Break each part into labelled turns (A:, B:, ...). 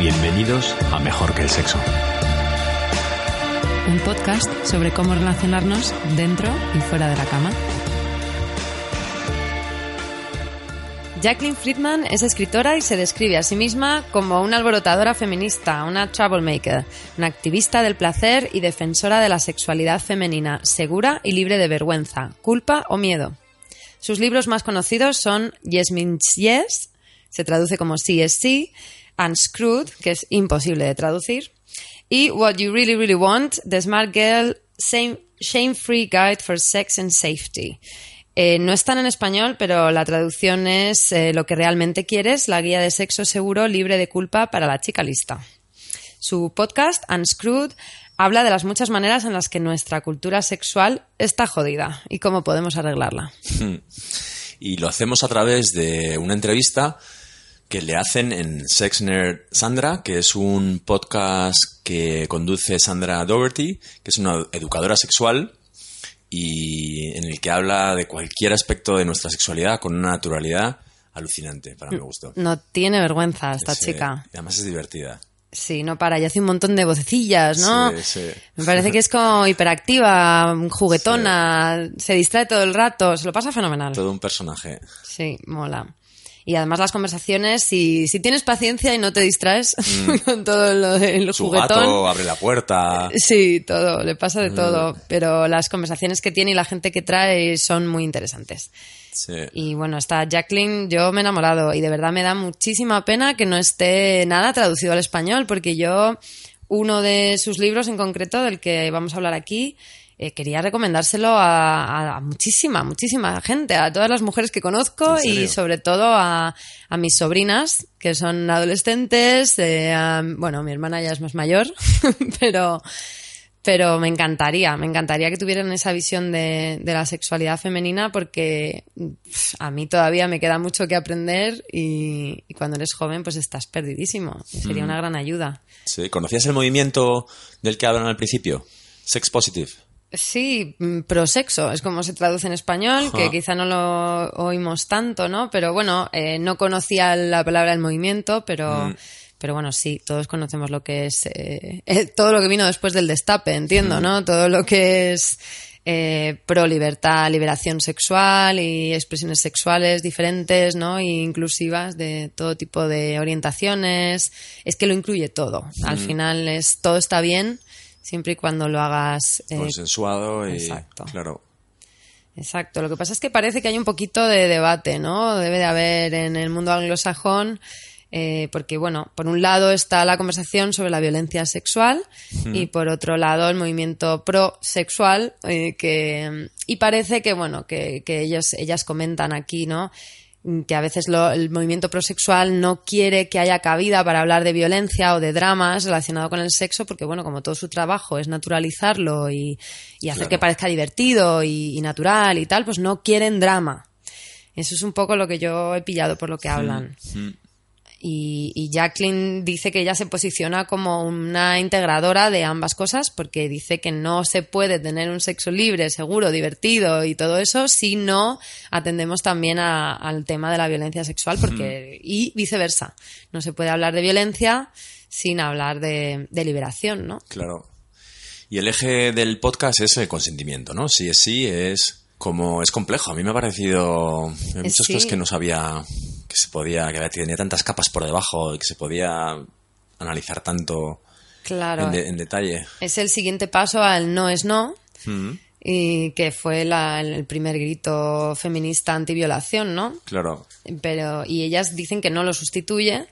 A: Bienvenidos a Mejor que el Sexo.
B: Un podcast sobre cómo relacionarnos dentro y fuera de la cama. Jacqueline Friedman es escritora y se describe a sí misma como una alborotadora feminista, una troublemaker, una activista del placer y defensora de la sexualidad femenina, segura y libre de vergüenza, culpa o miedo. Sus libros más conocidos son Yes Means Yes, se traduce como Sí es sí, Unscrewed, que es imposible de traducir, y What You Really Really Want, The Smart Girl Shame Free Guide for Sex and Safety. Eh, no están en español, pero la traducción es eh, Lo que realmente quieres, la guía de sexo seguro, libre de culpa para la chica lista. Su podcast, Unscrewed, habla de las muchas maneras en las que nuestra cultura sexual está jodida y cómo podemos arreglarla.
A: Y lo hacemos a través de una entrevista que le hacen en Sex Nerd Sandra, que es un podcast que conduce Sandra Doherty, que es una educadora sexual y en el que habla de cualquier aspecto de nuestra sexualidad con una naturalidad alucinante, para mi gusto.
B: No tiene vergüenza esta chica.
A: Y además es divertida.
B: Sí, no para, y hace un montón de vocecillas, ¿no?
A: Sí, sí.
B: Me parece que es como hiperactiva, juguetona, se distrae todo el rato, se lo pasa fenomenal.
A: Todo un personaje.
B: Sí, mola. Y además las conversaciones, si, si tienes paciencia y no te distraes con todo lo del
A: Mm. Su
B: juguetón.
A: gato abre la puerta.
B: Sí, todo, le pasa de todo.
A: Mm.
B: Pero las conversaciones que tiene y la gente que trae son muy interesantes.
A: Sí.
B: Y bueno, esta Jacqueline, yo me he enamorado y de verdad me da muchísima pena que no esté nada traducido al español, porque yo, uno de sus libros en concreto, del que vamos a hablar aquí, eh, quería recomendárselo a, a muchísima, muchísima gente, a todas las mujeres que conozco y sobre todo a, a mis sobrinas, que son adolescentes. eh, bueno, mi hermana ya es más mayor, pero pero me encantaría, me encantaría que tuvieran esa visión de, de la sexualidad femenina porque a mí todavía me queda mucho que aprender y, y cuando eres joven pues estás perdidísimo. Sería una gran ayuda.
A: Sí. ¿Conocías el movimiento del que hablan al principio? Sex Positive.
B: Sí, mm, prosexo es como se traduce en español, que quizá no lo oímos tanto, ¿no? Pero bueno, eh, no conocía la palabra del movimiento, pero,
A: Mm.
B: pero bueno, sí, todos conocemos lo que es eh, eh, todo lo que vino después del destape, entiendo, ¿no? Todo lo que es eh, pro libertad, liberación sexual y expresiones sexuales diferentes, ¿no? E inclusivas de todo tipo de orientaciones. Es que lo incluye todo. Al final es todo está bien siempre y cuando lo hagas eh,
A: Consensuado y.
B: exacto.
A: Claro.
B: Exacto. Lo que pasa es que parece que hay un poquito de debate, ¿no? Debe de haber en el mundo anglosajón, eh, porque, bueno, por un lado está la conversación sobre la violencia sexual y por otro lado el movimiento pro-sexual, eh, que, y parece que, bueno, que, que ellos, ellas comentan aquí, ¿no? Que a veces lo- el movimiento prosexual no quiere que haya cabida para hablar de violencia o de dramas relacionado con el sexo, porque bueno, como todo su trabajo es naturalizarlo y, y hacer
A: Claro.
B: que parezca divertido y, y natural y tal, pues no quieren drama. Eso es un poco lo que yo he pillado por lo que hablan. Y, y Jacqueline dice que ella se posiciona como una integradora de ambas cosas porque dice que no se puede tener un sexo libre, seguro, divertido y todo eso si no atendemos también a- al tema de la violencia sexual porque y viceversa. No se puede hablar de violencia sin hablar de, de liberación, ¿no?
A: Claro. Y el eje del podcast es el consentimiento, ¿no? Si es sí, es como es complejo. A mí me ha parecido hay muchas
B: sí.
A: cosas que no sabía que se podía, que tenía tantas capas por debajo y que se podía analizar tanto
B: Claro.
A: en, de- en detalle.
B: Es el siguiente paso al no es no.
A: Mm,
B: Y que fue la- el primer grito feminista antiviolación, ¿no?
A: claro.
B: pero y ellas dicen que no lo sustituye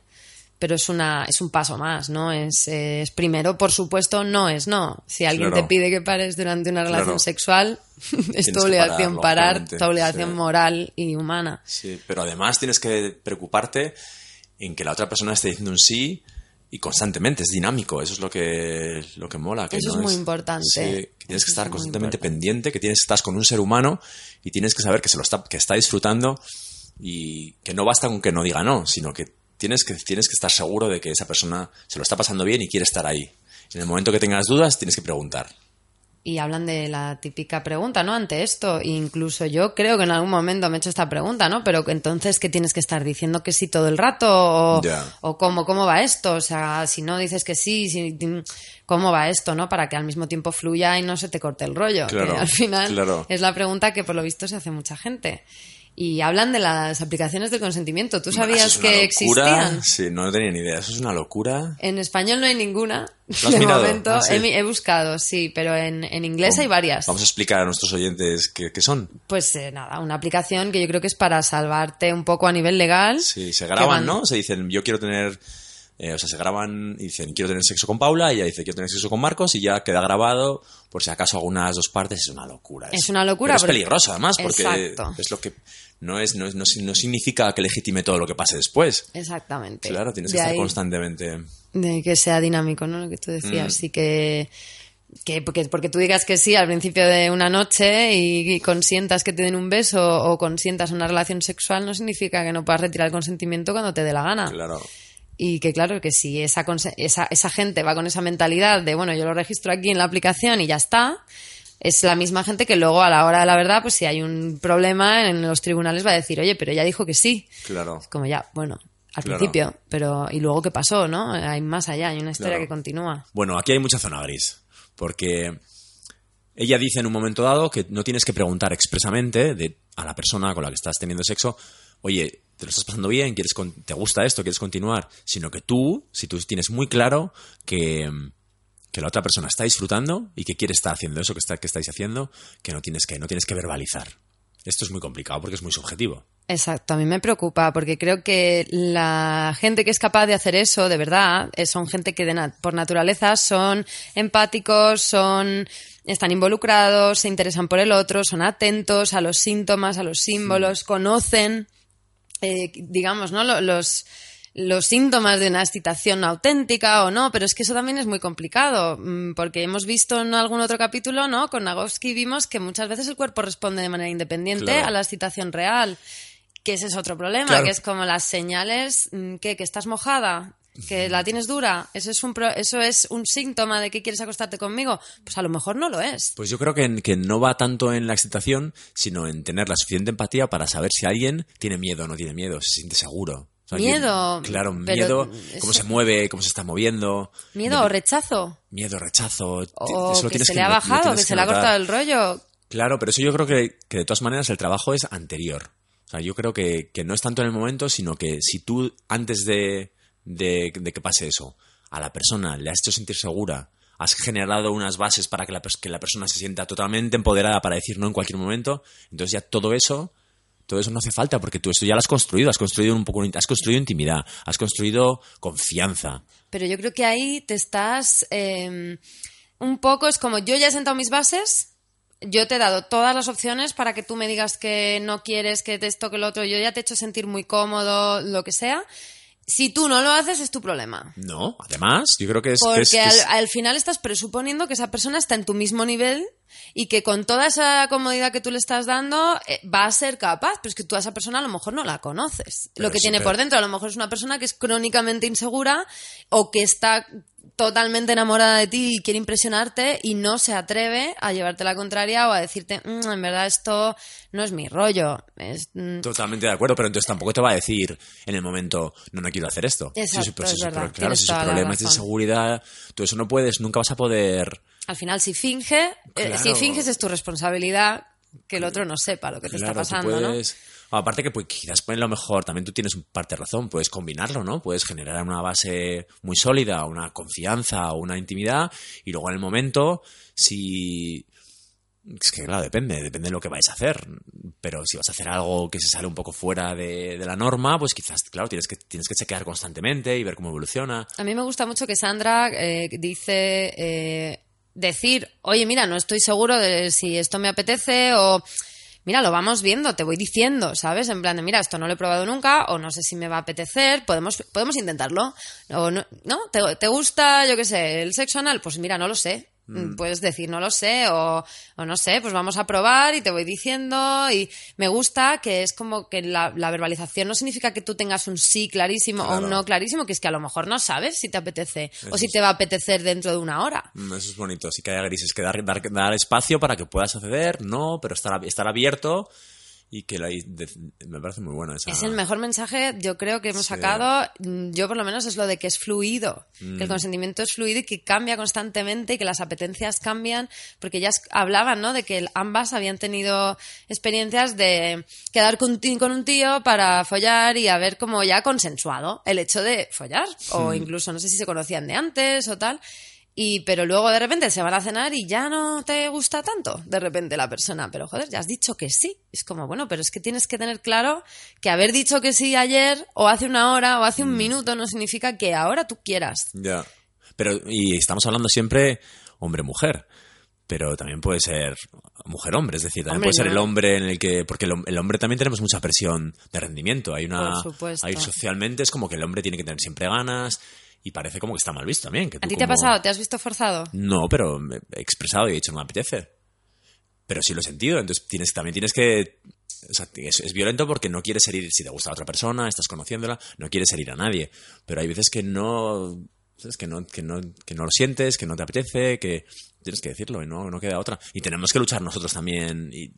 B: pero es una es un paso más, ¿no? Es, es primero, por supuesto, no es no. Si alguien
A: Claro.
B: te pide que pares durante una relación
A: Claro.
B: sexual, es tu obligación
A: parar,
B: parar, tu obligación
A: Sí.
B: moral y humana.
A: Sí, pero además tienes que preocuparte en que la otra persona esté diciendo un sí y constantemente, es dinámico, eso es lo que, lo que mola. Que
B: Eso
A: no
B: es muy importante.
A: Sí, que tienes
B: Eso
A: que
B: es
A: estar constantemente pendiente, que tienes estar con un ser humano y tienes que saber que se lo está, que está disfrutando y que no basta con que no diga no, sino que tienes que, tienes que estar seguro de que esa persona se lo está pasando bien y quiere estar ahí. En el momento que tengas dudas, tienes que preguntar.
B: Y hablan de la típica pregunta, ¿no? Ante esto, incluso yo creo que en algún momento me he hecho esta pregunta, ¿no? Pero entonces, ¿qué tienes que estar diciendo que sí todo el rato? ¿O, cómo, cómo va esto? O sea, si no dices que sí, si- ¿cómo va esto, no? Para que al mismo tiempo fluya y no se te corte el rollo.
A: Claro,
B: que al final
A: claro.
B: es la pregunta que por lo visto se hace mucha gente. Y hablan de las aplicaciones de consentimiento. ¿Tú sabías
A: es una
B: que
A: locura.
B: existían?
A: Sí, no tenía ni idea. Eso es una locura.
B: En español no hay ninguna.
A: has
B: de
A: mirado?
B: momento
A: Ah, sí.
B: he, buscado, sí, pero en, en inglés hay varias.
A: Vamos a explicar a nuestros oyentes qué, qué son.
B: Pues eh, nada, una aplicación que yo creo que es para salvarte un poco a nivel legal.
A: Sí, se graban,
B: van-
A: ¿no? Se dicen, yo quiero tener... eh, o sea, se graban y dicen, quiero tener sexo con Paula, y ella dice, quiero tener sexo con Marcos, y ya queda grabado, por si acaso algunas dos partes, es una locura.
B: Es una locura,
A: Pero es peligroso, además, porque
B: Exacto.
A: es lo que... No, es, no, es- no, no significa que legitime todo lo que pase después.
B: Exactamente.
A: Claro, tienes
B: De
A: que estar constantemente...
B: De que sea dinámico, ¿no? Lo que tú decías.
A: Mm.
B: Y que. que porque, porque tú digas que sí al principio de una noche y, y consientas que te den un beso o consientas una relación sexual no significa que no puedas retirar el consentimiento cuando te dé la gana.
A: Claro.
B: Y que claro, que si esa, esa, esa gente va con esa mentalidad de, bueno, yo lo registro aquí en la aplicación y ya está, es la misma gente que luego a la hora de la verdad, pues si hay un problema en los tribunales va a decir, oye, pero ella dijo que sí.
A: Claro.
B: Como ya, bueno, al
A: Claro.
B: principio, pero ¿y luego qué pasó, no? Hay más allá, hay una historia
A: Claro.
B: que continúa.
A: Bueno, aquí hay mucha zona gris, porque ella dice en un momento dado que no tienes que preguntar expresamente de, a la persona con la que estás teniendo sexo, oye, ¿te lo estás pasando bien? ¿Quieres con- ¿Te gusta esto? ¿Quieres continuar? Sino que tú, si tú tienes muy claro que, que la otra persona está disfrutando y que quiere estar haciendo eso que, está, que estáis haciendo, que no tienes que, no tienes que verbalizar. Esto es muy complicado porque es muy subjetivo.
B: Exacto, a mí me preocupa porque creo que la gente que es capaz de hacer eso, de verdad, eh, son gente que de na- por naturaleza son empáticos, son están involucrados, se interesan por el otro, son atentos a los síntomas, a los símbolos, conocen, eh, digamos, ¿no? Lo- Los los síntomas de una excitación auténtica o no, pero es que eso también es muy complicado, mm, porque hemos visto en algún otro capítulo, ¿no? Con Nagovsky vimos que muchas veces el cuerpo responde de manera independiente
A: Claro.
B: a la excitación real, que ese es otro problema,
A: Claro.
B: que es como las señales, mm, ¿qué? que estás mojada, que la tienes dura, eso es un pro- eso es un síntoma de que quieres acostarte conmigo, pues a lo mejor no lo es.
A: Pues yo creo que, que no va tanto en la excitación, sino en tener la suficiente empatía para saber si alguien tiene miedo o no tiene miedo, se siente seguro. O sea,
B: Miedo,
A: claro, miedo, cómo se mueve, cómo se está moviendo.
B: Miedo o rechazo,
A: Miedo, rechazo.
B: o
A: eso
B: que se
A: que
B: le ha bajado, que se le ha cortado el rollo,
A: Claro, pero eso yo creo que, que de todas maneras el trabajo es anterior. O sea, yo creo que, que no es tanto en el momento, sino que si tú antes de, de- de que pase eso, a la persona le has hecho sentir segura, has generado unas bases para que la, que la persona se sienta totalmente empoderada para decir no en cualquier momento, entonces ya todo eso, todo eso no hace falta porque tú esto ya lo has construido, has construido un poco, has construido intimidad, has construido confianza.
B: Pero yo creo que ahí te estás eh, un poco, es como yo ya he sentado mis bases, yo te he dado todas las opciones para que tú me digas que no quieres, que te esto, que lo otro, yo ya te he hecho sentir muy cómodo, lo que sea. Si tú no lo haces, es tu problema.
A: No, además, yo creo que es... que
B: Porque
A: es- que
B: al,
A: es-
B: al final estás presuponiendo que esa persona está en tu mismo nivel y que con toda esa comodidad que tú le estás dando eh, va a ser capaz, pero es que tú a esa persona a lo mejor no la conoces.
A: Pero
B: lo que tiene
A: pero-
B: por dentro a lo mejor es una persona que es crónicamente insegura o que está totalmente enamorada de ti y quiere impresionarte y no se atreve a llevarte la contraria o a decirte, "Mm, en verdad esto no es mi rollo. Es, mm,
A: Totalmente de acuerdo, pero entonces tampoco te va a decir en el momento, no, no quiero hacer esto.
B: Exacto,
A: pero
B: es
A: si
B: verdad,
A: claro, si de inseguridad, tú eso no puedes, nunca vas a poder...
B: Al final, si finge, eh, si finges es tu responsabilidad que el otro no sepa lo que te
A: Claro,
B: está pasando, ¿no?
A: Aparte que pues, quizás pues, lo mejor, también tú tienes parte de razón, puedes combinarlo, ¿no? Puedes generar una base muy sólida, una confianza una intimidad, y luego en el momento, si Es que, claro, depende, depende de lo que vais a hacer. Pero si vas a hacer algo que se sale un poco fuera de, de la norma, pues quizás, claro, tienes que, tienes que chequear constantemente y ver cómo evoluciona.
B: A mí me gusta mucho que Sandra eh, dice eh, decir, oye, mira, no estoy seguro de si esto me apetece o mira, lo vamos viendo, te voy diciendo, ¿sabes? En plan de, mira, esto no lo he probado nunca o no sé si me va a apetecer, podemos, podemos intentarlo. O no, ¿no? ¿Te, ¿Te gusta, yo qué sé, el sexo anal? Pues mira, no lo sé.
A: Mm.
B: Puedes decir, no lo sé, o, o no sé, pues vamos a probar y te voy diciendo. Y me gusta que es como que la, la verbalización no significa que tú tengas un sí clarísimo o un no clarísimo, que es que a lo mejor no sabes si te apetece o si
A: es.
B: te va a apetecer dentro de una hora.
A: Mm, Eso es bonito. Sí que hay grises, que dar, dar, dar espacio para que puedas acceder, no, pero estar, estar abierto y que la, de- me parece muy bueno esa.
B: Es el mejor mensaje, yo creo que hemos
A: Sí.
B: sacado, mm, yo por lo menos es lo de que es fluido, que
A: Mm.
B: el consentimiento es fluido y que cambia constantemente y que las apetencias cambian, porque ellas hablaban, ¿no? De que ambas habían tenido experiencias de quedar con, con un tío para follar y haber como ya consensuado el hecho de follar, o incluso no sé si se conocían de antes o tal. Y, pero luego de repente se van a cenar y ya no te gusta tanto de repente la persona. Pero joder, ya has dicho que sí. Es como, bueno, pero es que tienes que tener claro que haber dicho que sí ayer o hace una hora o hace un minuto no significa que ahora tú quieras.
A: Ya. Pero, y estamos hablando siempre hombre-mujer. Pero también puede ser mujer-hombre, es decir, también
B: Hombre,
A: puede ser
B: no.
A: el hombre en el que. Porque el hombre también tenemos mucha presión de rendimiento. Hay una.
B: Por supuesto.
A: Hay socialmente es como que el hombre tiene que tener siempre ganas y parece como que está mal visto también. Que
B: ¿A ti te ha pasado? ¿Te has visto forzado?
A: No, pero me he expresado y he dicho no me apetece. Pero sí lo he sentido, entonces tienes, también tienes que... o sea, es, es violento porque no quieres herir, si te gusta a otra persona, estás conociéndola, no quieres herir a nadie. Pero hay veces que no... ¿sabes? Que no, que, no, que no lo sientes, que no te apetece, que tienes que decirlo y no, no queda otra. Y tenemos que luchar nosotros también. Y,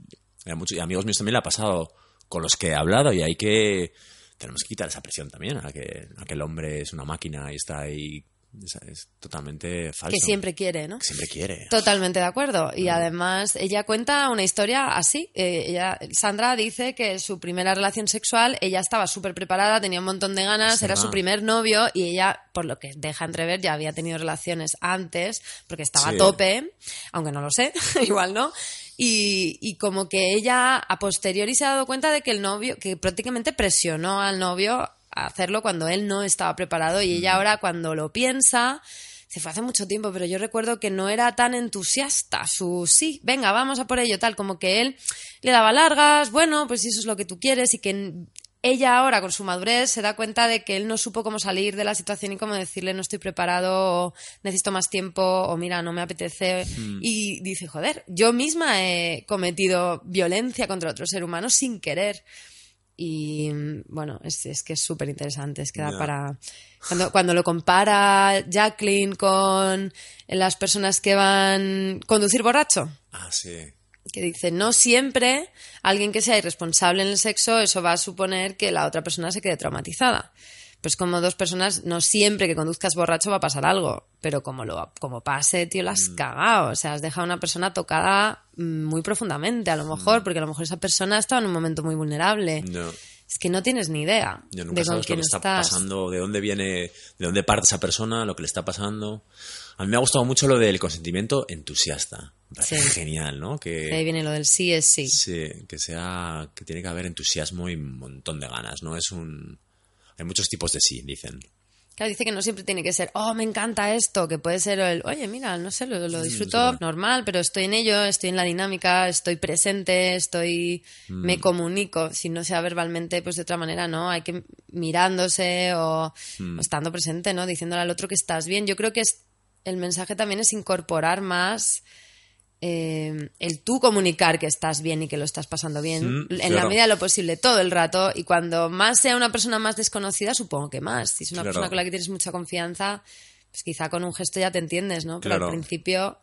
A: a muchos y amigos míos también le ha pasado con los que he hablado y hay que... Tenemos que quitar esa presión también, a que, a que el hombre es una máquina y está ahí... Es, es totalmente falso.
B: Que siempre quiere, ¿no?
A: Que siempre quiere.
B: Totalmente de acuerdo. Y además, ella cuenta una historia así. Eh, ella, Sandra dice que su primera relación sexual, ella estaba súper preparada, tenía un montón de ganas, era su primer novio y ella, por lo que deja entrever, ya había tenido relaciones antes, porque estaba
A: Sí.
B: a tope, aunque no lo sé, igual no. Y, y como que ella a posteriori se ha dado cuenta de que el novio, que prácticamente presionó al novio a hacerlo cuando él no estaba preparado y ella ahora cuando lo piensa, se fue hace mucho tiempo, pero yo recuerdo que no era tan entusiasta. Su sí, venga, vamos a por ello, tal, como que él le daba largas, bueno, pues si eso es lo que tú quieres y que ella ahora con su madurez se da cuenta de que él no supo cómo salir de la situación y cómo decirle no estoy preparado o necesito más tiempo o mira no me apetece y dice joder yo misma he cometido violencia contra otro ser humano sin querer y mm, bueno, es, es que es súper interesante, es que da para... Cuando, cuando lo compara Jacqueline con las personas que van conducir borracho,
A: Ah, sí.
B: Que dice, no siempre alguien que sea irresponsable en el sexo, eso va a suponer que la otra persona se quede traumatizada. Pues como dos personas, no siempre que conduzcas borracho va a pasar algo, pero como lo como pase, tío, la has
A: Mm.
B: cagado. O sea, has dejado a una persona tocada mm, muy profundamente, a lo
A: Mm.
B: mejor, porque a lo mejor esa persona estaba en un momento muy vulnerable.
A: No.
B: Es que no tienes ni idea
A: Yo
B: de
A: nunca
B: con
A: sabes lo que está
B: estás.
A: pasando, de dónde viene, de dónde parte esa persona, lo que le está pasando. A mí me ha gustado mucho lo del consentimiento entusiasta.
B: Sí.
A: genial, ¿no?
B: De ahí
A: Que,
B: viene lo del sí es sí.
A: sí, que sea, que tiene que haber entusiasmo y un montón de ganas, ¿no? Es un, hay muchos tipos de sí, dicen.
B: Claro, dice que no siempre tiene que ser, oh, me encanta esto, que puede ser el, oye, mira, no sé, lo, lo disfruto
A: verdad.
B: normal, pero estoy en ello, estoy en la dinámica, estoy presente, estoy, me comunico, si no sea verbalmente, pues de otra manera, ¿no? Hay que mirándose o, o estando presente, ¿no? Diciéndole al otro que estás bien. Yo creo que es, el mensaje también es incorporar más eh, el tú comunicar que estás bien y que lo estás pasando bien
A: Mm,
B: en la medida de lo posible todo el rato y cuando más sea una persona más desconocida supongo que más si es una
A: Claro.
B: persona con la que tienes mucha confianza pues quizá con un gesto ya te entiendes no pero
A: Claro.
B: al principio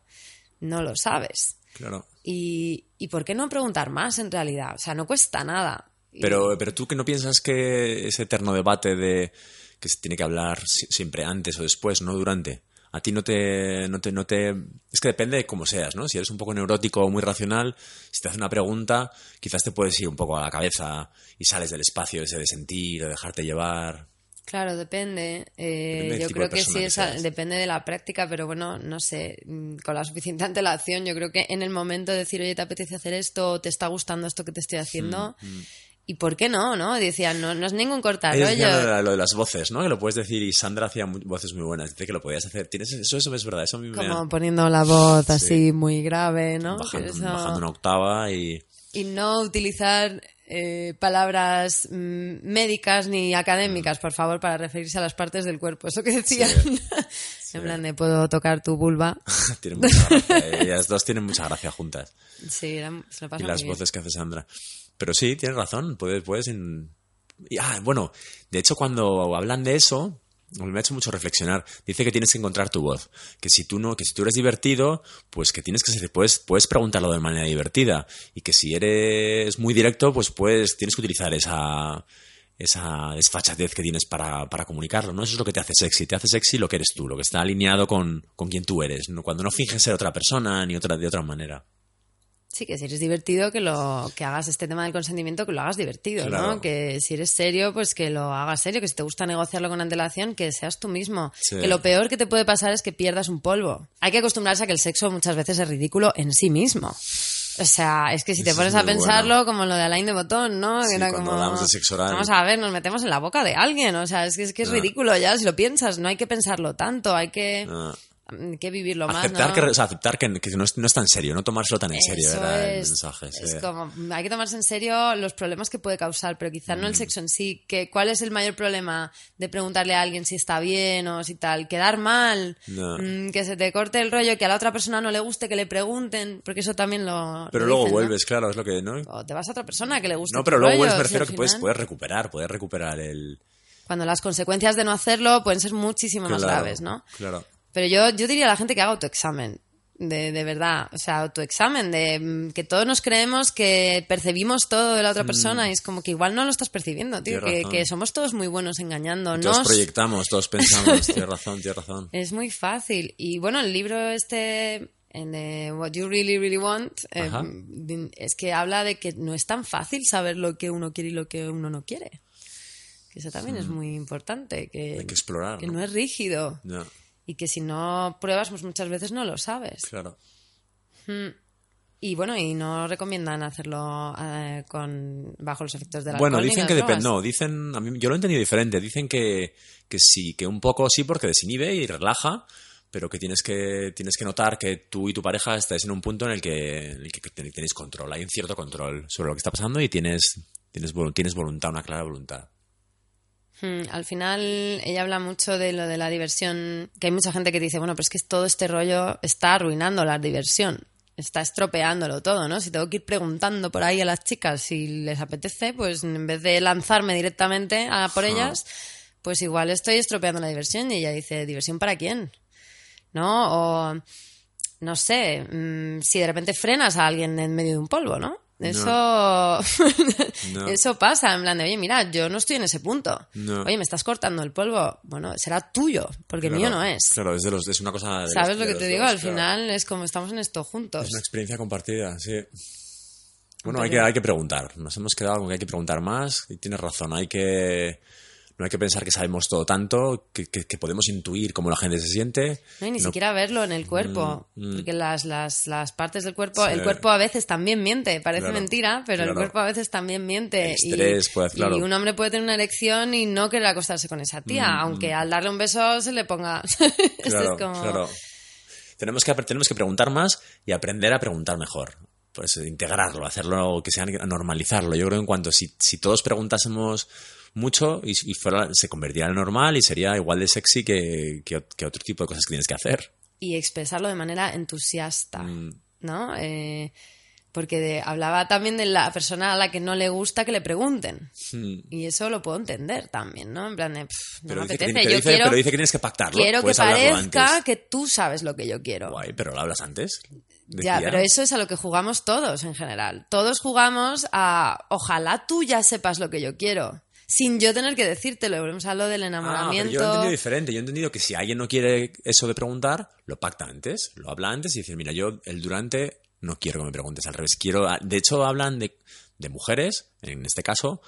B: no lo sabes
A: Claro.
B: y, y por qué no preguntar más en realidad o sea no cuesta nada
A: Pero, pero tú que no piensas que ese eterno debate de que se tiene que hablar si- siempre antes o después, no durante. A ti no te, no te, no te... Es que depende de cómo seas, ¿no? Si eres un poco neurótico o muy racional, si te hace una pregunta, quizás te puedes ir un poco a la cabeza y sales del espacio ese de sentir, de dejarte llevar.
B: Claro, depende. Eh,
A: Depende
B: yo creo que sí,
A: que
B: depende de la práctica, pero bueno, no sé, mm, con la suficiente antelación, yo creo que en el momento de decir, oye, ¿te apetece hacer esto? ¿Te está gustando esto que te estoy haciendo?
A: Mm,
B: ¿Y por qué no? ¿no? Decían, no, no es ningún cortar
A: Ellos decían lo, lo de las voces, ¿no? Que lo puedes decir y Sandra hacía voces muy buenas. Dice que lo podías hacer. ¿Tienes eso? Eso es verdad. Eso a mí me
B: Como poniendo la voz así
A: Sí.
B: muy grave, ¿no?
A: bajando,
B: eso-
A: bajando una octava y...
B: Y no utilizar eh, palabras mm, médicas ni académicas, por favor, para referirse a las partes del cuerpo. Eso que decían. en plan de, puedo tocar tu vulva.
A: tienen mucha gracia. Ellas dos tienen mucha gracia juntas.
B: Sí, era- se lo
A: y
B: pasa
A: las
B: muy bien.
A: voces que hace Sandra. Pero sí, tienes razón, puedes, puedes ah, bueno, de hecho cuando hablan de eso, me ha hecho mucho reflexionar. Dice que tienes que encontrar tu voz, que si tú no, que si tú eres divertido, pues que tienes que ser, puedes, puedes preguntarlo de manera divertida y que si eres muy directo, pues puedes, tienes que utilizar esa esa desfachatez que tienes para, para comunicarlo, ¿no? Eso es lo que te hace sexy. Te hace sexy lo que eres tú, lo que está alineado con, con quien tú eres, ¿no? cuando no finges ser otra persona ni otra de otra manera.
B: Sí, que si eres divertido, que lo que hagas este tema del consentimiento, que lo hagas divertido,
A: Claro.
B: ¿no? Que si eres serio, pues que lo hagas serio, que si te gusta negociarlo con antelación, que seas tú mismo.
A: Sí.
B: Que lo peor que te puede pasar es que pierdas un polvo. Hay que acostumbrarse a que el sexo muchas veces es ridículo en sí mismo. O sea, es que si te
A: Eso
B: pones
A: es
B: a pensarlo,
A: bueno.
B: como lo de Alain de Botón, ¿no?
A: Sí,
B: Que era
A: cuando
B: como,
A: hablamos de sexo oral.
B: Vamos a ver, nos metemos en la boca de alguien. O sea, es que es, que es
A: Ah.
B: ridículo ya, si lo piensas. No hay que pensarlo tanto, hay que,
A: Ah.
B: Hay que vivirlo más,
A: aceptar
B: ¿no?
A: que, o sea, aceptar que, que no, es, no es tan serio, no tomárselo tan en serio, el
B: es,
A: sí.
B: es como, hay que tomarse en serio los problemas que puede causar, pero quizá
A: Mm.
B: no el sexo en sí. Que, ¿Cuál es el mayor problema de preguntarle a alguien si está bien o si tal? Quedar mal,
A: No.
B: mm, que se te corte el rollo, que a la otra persona no le guste que le pregunten, porque eso también lo.
A: Pero
B: lo
A: luego vuelves, claro, es lo que, ¿no?
B: O te vas a otra persona que le guste.
A: No, pero luego vuelves, me refiero que puedes, puedes recuperar, puedes recuperar el...
B: Cuando las consecuencias de no hacerlo pueden ser muchísimo más
A: Claro,
B: graves, ¿no?
A: Claro.
B: Pero yo, yo diría a la gente que haga autoexamen. De, de verdad, o sea, autoexamen, de mm, que todos nos creemos que percibimos todo de la otra persona y es como que igual no lo estás percibiendo, tío,
A: Mm.
B: Que, que somos todos muy buenos engañando,
A: Todos proyectamos, todos pensamos, tienes razón, tienes razón.
B: Es muy fácil. Y bueno, el libro este, en eh, What You Really, Really Want, eh, es que habla de que no es tan fácil saber lo que uno quiere y lo que uno no quiere. Que eso también es muy importante, que,
A: Mm. Hay que explorar,
B: que
A: ¿no?
B: no es rígido.
A: Ya,
B: Y que si no pruebas, pues muchas veces no lo sabes.
A: claro.
B: Y bueno, y no recomiendan hacerlo eh, con bajo los efectos del
A: Bueno,
B: alcohol ni
A: dicen que depende, no, dicen, a mí, yo lo he entendido diferente, dicen que, que sí, que un poco sí porque desinhibe y relaja, pero que tienes que tienes que notar que tú y tu pareja estáis en un punto en el que, en el que ten- tenéis control, hay un cierto control sobre lo que está pasando y tienes tienes tienes voluntad, una clara voluntad.
B: Hmm, al final, ella habla mucho de lo de la diversión, que hay mucha gente que dice, bueno, pero es que todo este rollo está arruinando la diversión, está estropeándolo todo, ¿no? Si tengo que ir preguntando por ahí a las chicas si les apetece, pues en vez de lanzarme directamente a por ellas, pues igual estoy estropeando la diversión. Y ella dice, ¿diversión para quién? ¿No? O, no sé, mm, si de repente frenas a alguien en medio de un polvo, ¿no? Eso,
A: No.
B: eso pasa, en plan de, oye, mira, yo no estoy en ese punto.
A: No.
B: Oye, me estás cortando el polvo. Bueno, será tuyo, porque
A: Claro,
B: mío no es.
A: Claro, es, de los, es una cosa... de
B: ¿Sabes
A: los-
B: lo que te digo?
A: dos,
B: Al
A: claro.
B: final es como estamos en esto juntos.
A: Es una experiencia compartida, sí. Bueno, hay que, hay que preguntar. Nos hemos quedado con que hay que preguntar más y tienes razón. Hay que... No hay que pensar que sabemos todo tanto, que, que- que podemos intuir cómo la gente se siente.
B: No, y ni
A: No-
B: siquiera verlo en el cuerpo,
A: Mm, mm.
B: porque las, las, las partes del cuerpo,
A: Sí.
B: el cuerpo a veces también miente, parece
A: Claro,
B: mentira, pero el cuerpo a veces también miente.
A: El estrés
B: y,
A: claro.
B: y un hombre puede tener una erección y no querer acostarse con esa tía, aunque al darle un beso se le ponga...
A: Mm, Claro,
B: es como...
A: claro. Tenemos que, tenemos que preguntar más y aprender a preguntar mejor. Pues integrarlo, hacerlo, que sea normalizarlo. Yo creo que en cuanto si, si todos preguntásemos mucho y, y fuera, se convertiría en normal y sería igual de sexy que, que, que otro tipo de cosas que tienes que hacer.
B: y expresarlo de manera entusiasta,
A: Mm.
B: ¿no? Eh, porque de- hablaba también de la persona a la que no le gusta que le pregunten.
A: Mm.
B: Y eso lo puedo entender también, ¿no? En plan de, "Pff, no
A: Pero,
B: me
A: que,
B: apetece,
A: pero
B: yo
A: dice,
B: quiero,
A: pero dice que tienes que pactarlo.
B: quiero que parezca
A: antes.
B: que tú sabes lo que yo quiero.
A: Guay, pero lo hablas antes.
B: Ya, pero eso es a lo que jugamos todos en general. Todos jugamos a ojalá tú ya sepas lo que yo quiero. Sin yo tener que decírtelo. Volvemos a lo del
A: Ah,
B: enamoramiento.
A: yo he entendido diferente. Yo he entendido que si alguien no quiere eso de preguntar, lo pacta antes, lo habla antes y dice, mira, yo el durante no quiero que me preguntes al revés. Quiero, de hecho, hablan de, de mujeres, en este caso,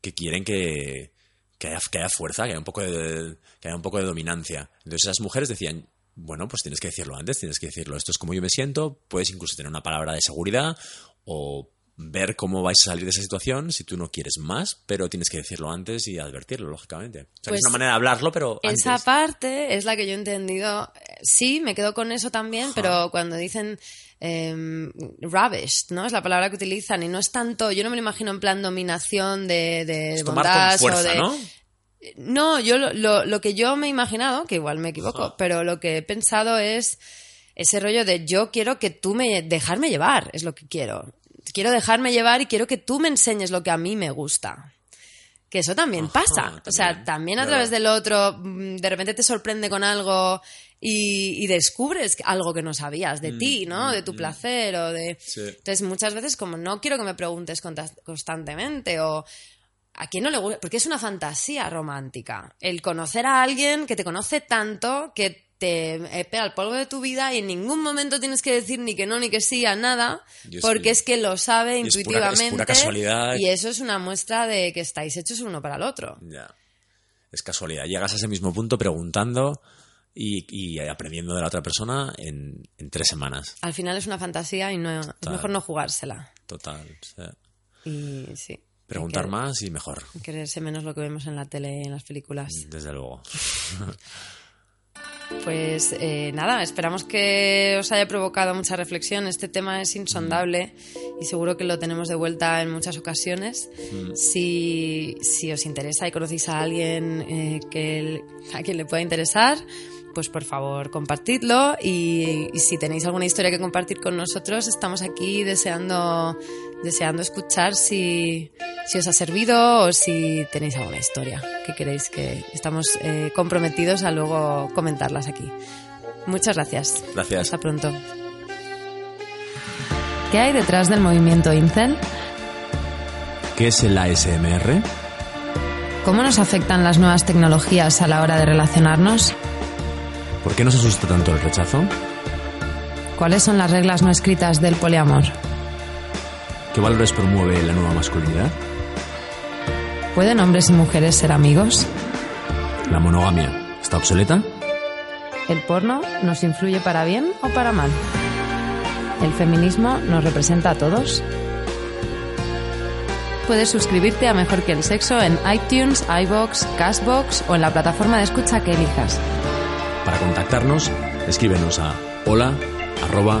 A: que quieren que, que haya, que haya fuerza, que haya, un poco de, que haya un poco de dominancia. Entonces esas mujeres decían, bueno, pues tienes que decirlo antes, tienes que decirlo, esto es como yo me siento, puedes incluso tener una palabra de seguridad o ver cómo vais a salir de esa situación si tú no quieres más, pero tienes que decirlo antes y advertirlo, lógicamente. O sea, que es
B: Pues
A: una manera de hablarlo, pero antes.
B: Esa parte es la que yo he entendido. Eh, Sí, me quedo con eso también, pero cuando dicen em, rubbish, ¿no? Es la palabra que utilizan y no es tanto, yo no me lo imagino en plan dominación de, de bondad
A: con fuerza,
B: o de...
A: ¿no?
B: No, yo lo, lo- lo que yo me he imaginado, que igual me equivoco,
A: Ajá.
B: pero lo que he pensado es ese rollo de yo quiero que tú me dejarme llevar, es lo que quiero. Quiero dejarme llevar y quiero que tú me enseñes lo que a mí me gusta. Que eso también
A: Ajá,
B: pasa. O sea,
A: también,
B: también a través del otro, mm, de repente te sorprende con algo y, y descubres algo que no sabías de ti, ¿no? De tu placer o de...
A: Mm, Sí.
B: Entonces, muchas veces como no quiero que me preguntes constantemente o a quién no le gusta, porque es una fantasía romántica. El conocer a alguien que te conoce tanto que te eh, pega el polvo de tu vida y en ningún momento tienes que decir ni que no ni que sí a nada, porque es que lo sabe
A: Y es pura- es
B: intuitivamente.
A: pura casualidad.
B: Y eso es una muestra de que estáis hechos uno para el otro.
A: Ya. Es casualidad. Llegas a ese mismo punto preguntando y, y aprendiendo de la otra persona en, en tres semanas.
B: Al final es una fantasía y no, es mejor no jugársela.
A: Total.
B: Y sí.
A: Preguntar
B: que
A: más y mejor.
B: Quererse menos lo que vemos en la tele y en las películas.
A: Desde luego.
B: Pues eh, nada, esperamos que os haya provocado mucha reflexión. Este tema es insondable y seguro que lo tenemos de vuelta en muchas ocasiones. Si, si os interesa y conocéis a alguien eh, que a quien le pueda interesar, pues por favor compartidlo y, y si tenéis alguna historia que compartir con nosotros, estamos aquí deseando, deseando escuchar si, si os ha servido o si tenéis alguna historia que queréis que estamos eh, comprometidos a luego comentarlas aquí. Muchas gracias.
A: Gracias.
B: Hasta pronto. ¿Qué hay detrás del movimiento Incel?
A: ¿Qué es el ASMR?
B: ¿Cómo nos afectan las nuevas tecnologías a la hora de relacionarnos?
A: ¿Por qué nos asusta tanto el rechazo?
B: ¿Cuáles son las reglas no escritas del poliamor?
A: ¿Qué valores promueve la nueva masculinidad?
B: ¿Pueden hombres y mujeres ser amigos?
A: ¿La monogamia está obsoleta?
B: ¿El porno nos influye para bien o para mal? ¿El feminismo nos representa a todos? Puedes suscribirte a Mejor que el Sexo en iTunes, iBox, Castbox o en la plataforma de escucha que elijas.
A: Para contactarnos, escríbenos a hola arroba.